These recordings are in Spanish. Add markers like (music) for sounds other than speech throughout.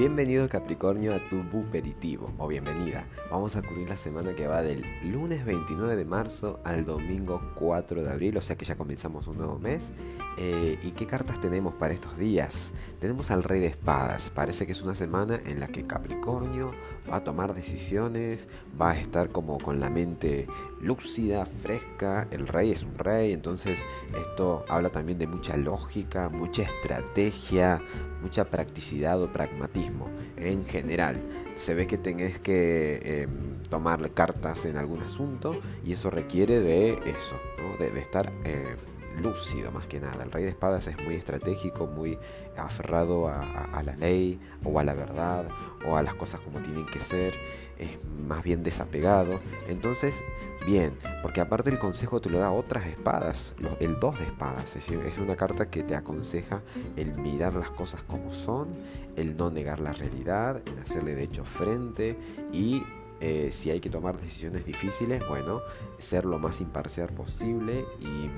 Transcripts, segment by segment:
Bienvenido Capricornio a tu buperitivo o bienvenida. Vamos a cubrir la semana que va del lunes 29 de marzo al domingo 4 de abril, o sea que ya comenzamos un nuevo mes. Eh, ¿Y qué cartas tenemos para estos días? Tenemos al Rey de Espadas. Parece que es una semana en la que Capricornio va a tomar decisiones, va a estar como con la mente lúcida, fresca. El Rey es un rey, entonces esto habla también de mucha lógica, mucha estrategia, mucha practicidad o pragmatismo en general. Se ve que tenés que em, tomar cartas en algún asunto y eso requiere de eso, de, estar eh, lúcido más que nada. El rey de espadas es muy estratégico, muy aferrado a, la ley o a la verdad o a las cosas como tienen que ser, es más bien desapegado. Entonces, bien, porque aparte el consejo te lo da otras espadas, el 2 de espadas, es, es una carta que te aconseja el mirar las cosas como son, el no negar la realidad, el hacerle de hecho frente y eh, si hay que tomar decisiones difíciles, bueno, ser lo más imparcial posible y,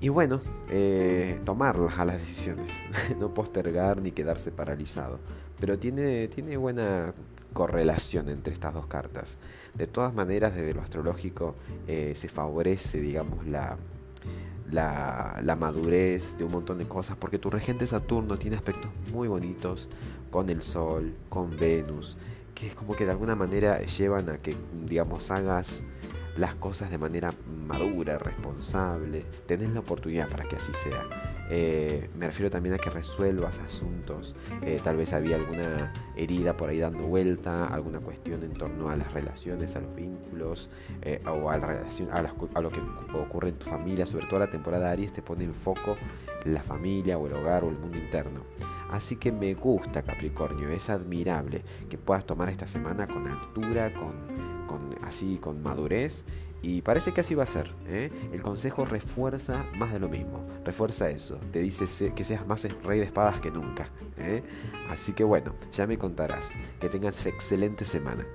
y bueno, eh, tomarlas a las decisiones, (laughs) no postergar ni quedarse paralizado. Pero tiene, tiene buena correlación entre estas dos cartas. De todas maneras, desde lo astrológico eh, se favorece, digamos, la, la, la, madurez de un montón de cosas, porque tu regente Saturno tiene aspectos muy bonitos con el Sol, con Venus, que es como que de alguna manera llevan a que, digamos, hagas las cosas de manera madura, responsable. Tenés la oportunidad para que así sea. Eh, me refiero también a que resuelvas asuntos. Eh, tal vez había alguna herida por ahí dando vuelta, alguna cuestión en torno a las relaciones, a los vínculos, eh, o a, la relación, a, lo que ocurre en tu familia. Sobre todo la temporada Aries te pone en foco la familia o el hogar o el mundo interno. Así que me gusta Capricornio, es admirable que puedas tomar esta semana con altura, con, así con madurez y parece que así va a ser. ¿eh? El consejo refuerza más de lo mismo. Refuerza eso. Te dice que seas más rey de espadas que nunca. ¿eh? Así que bueno, ya me contarás. Que tengas excelente semana.